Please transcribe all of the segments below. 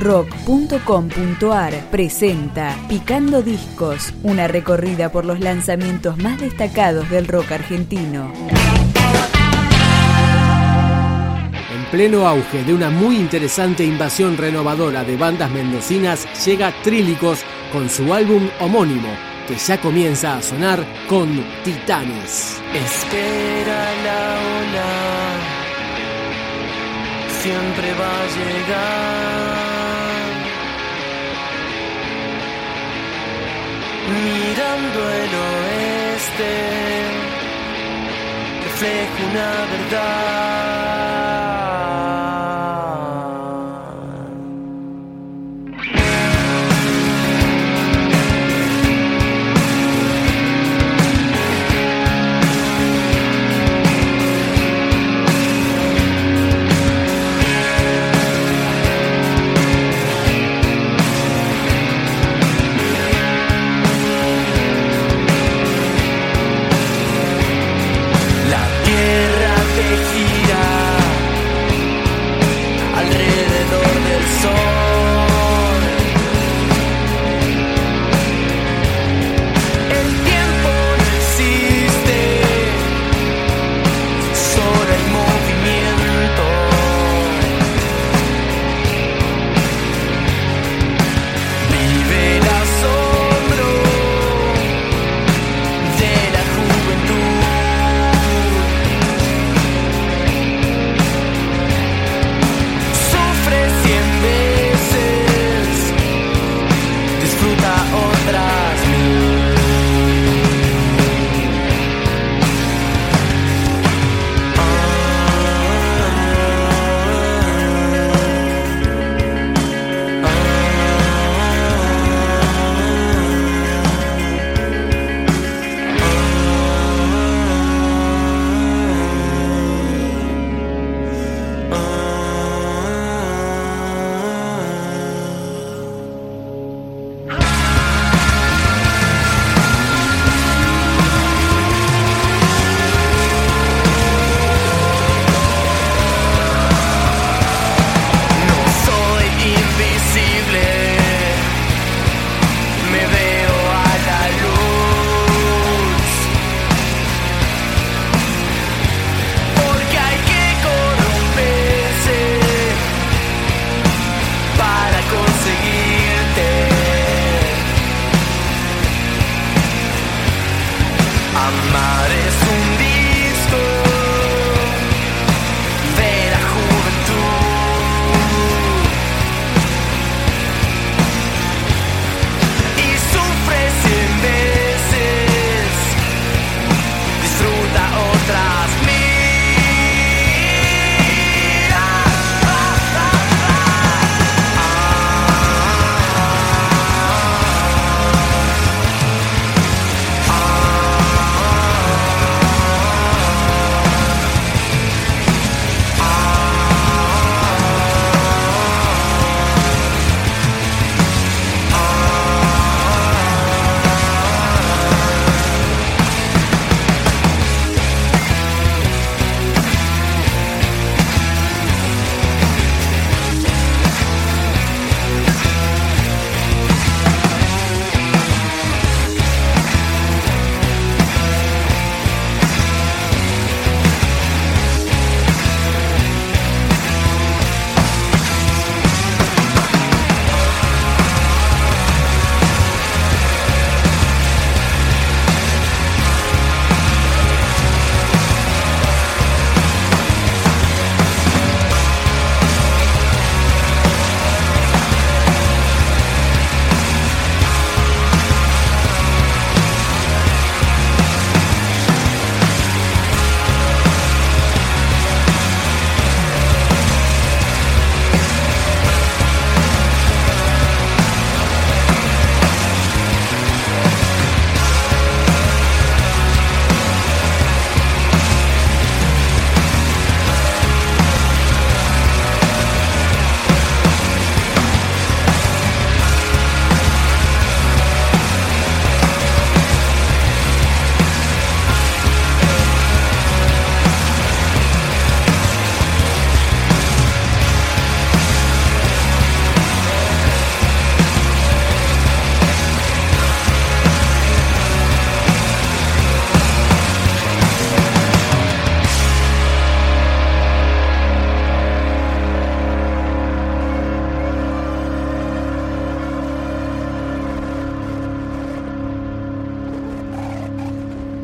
rock.com.ar presenta Picando Discos, una recorrida por los lanzamientos más destacados del rock argentino. En pleno auge de una muy interesante invasión renovadora de bandas mendocinas, llega Trílicos con su álbum homónimo, que ya comienza a sonar con Titanes. Espera la ola, siempre va a llegar. Mirando el oeste, refleja una verdad.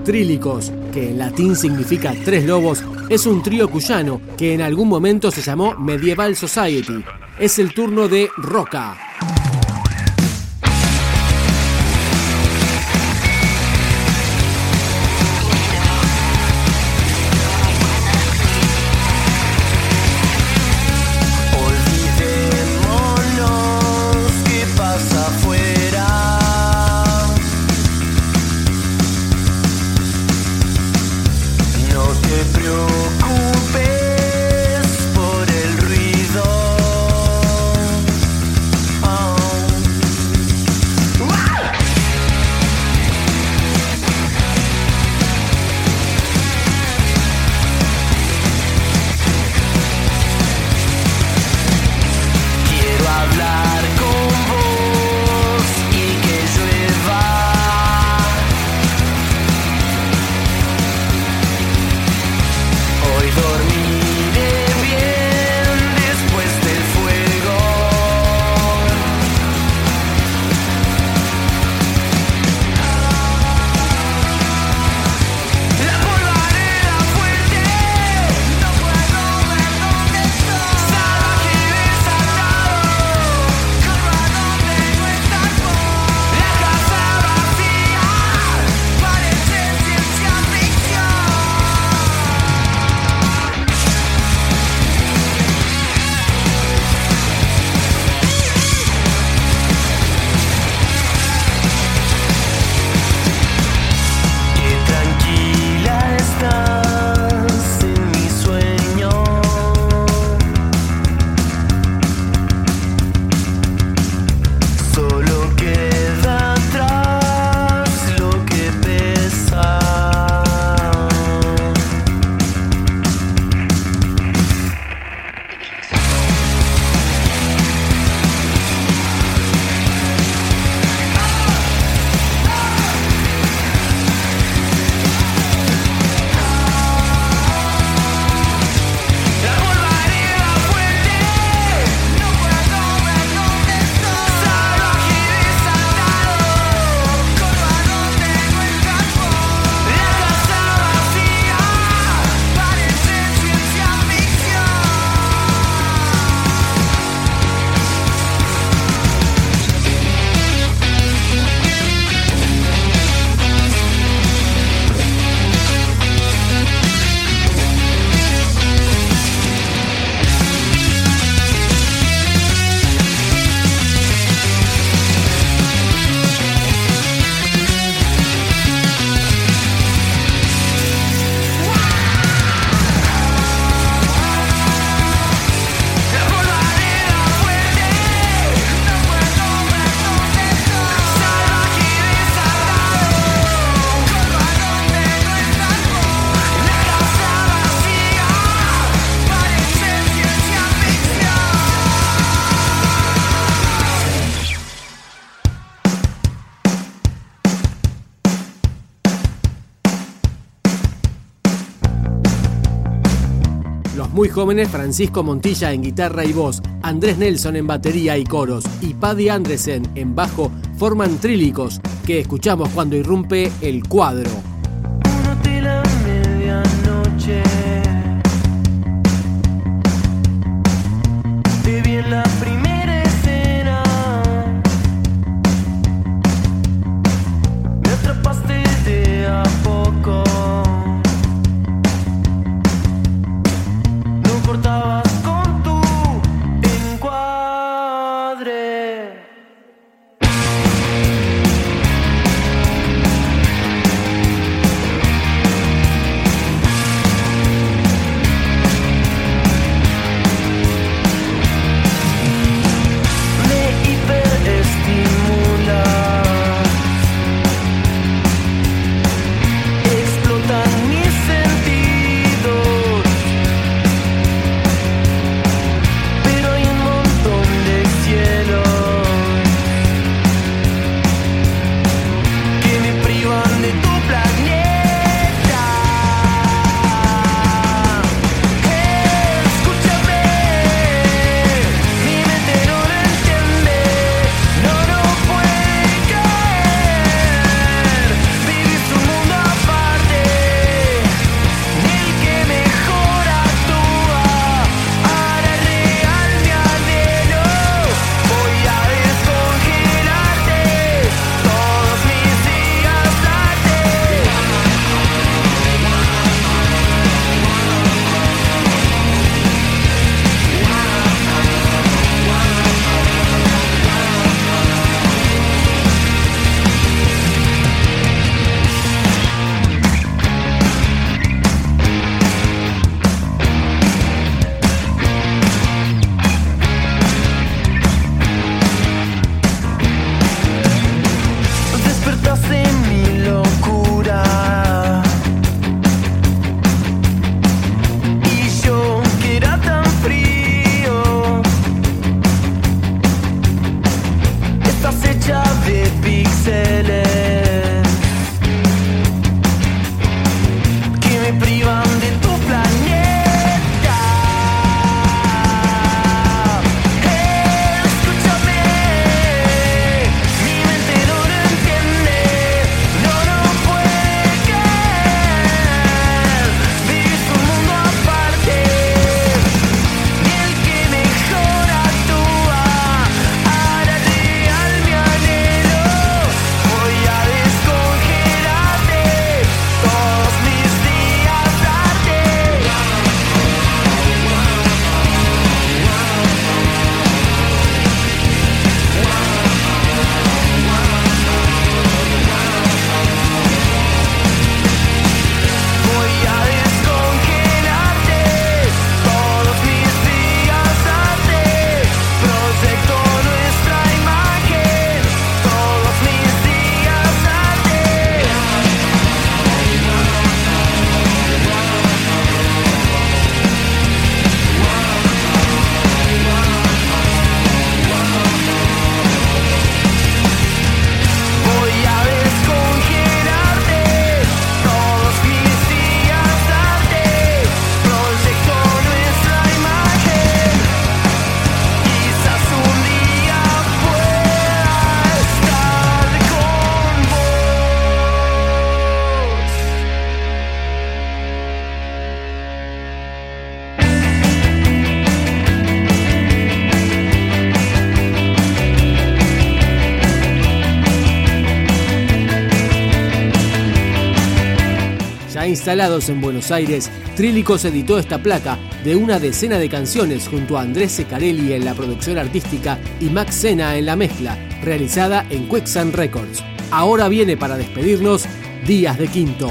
Trílicos, que en latín significa tres lobos, es un trío cuyano que en algún momento se llamó Medieval Society. Es el turno de Roca. te preocupes. Jóvenes Francisco Montilla en guitarra y voz, Andrés Nelson en batería y coros y Paddy Andresen en bajo forman trílicos que escuchamos cuando irrumpe el cuadro. ça c'est déjà des pixels. Instalados en Buenos Aires, Trílicos editó esta placa de una decena de canciones junto a Andrés Secarelli en la producción artística y Max Sena en la mezcla, realizada en Quicksand Records. Ahora viene para despedirnos Días de Quinto.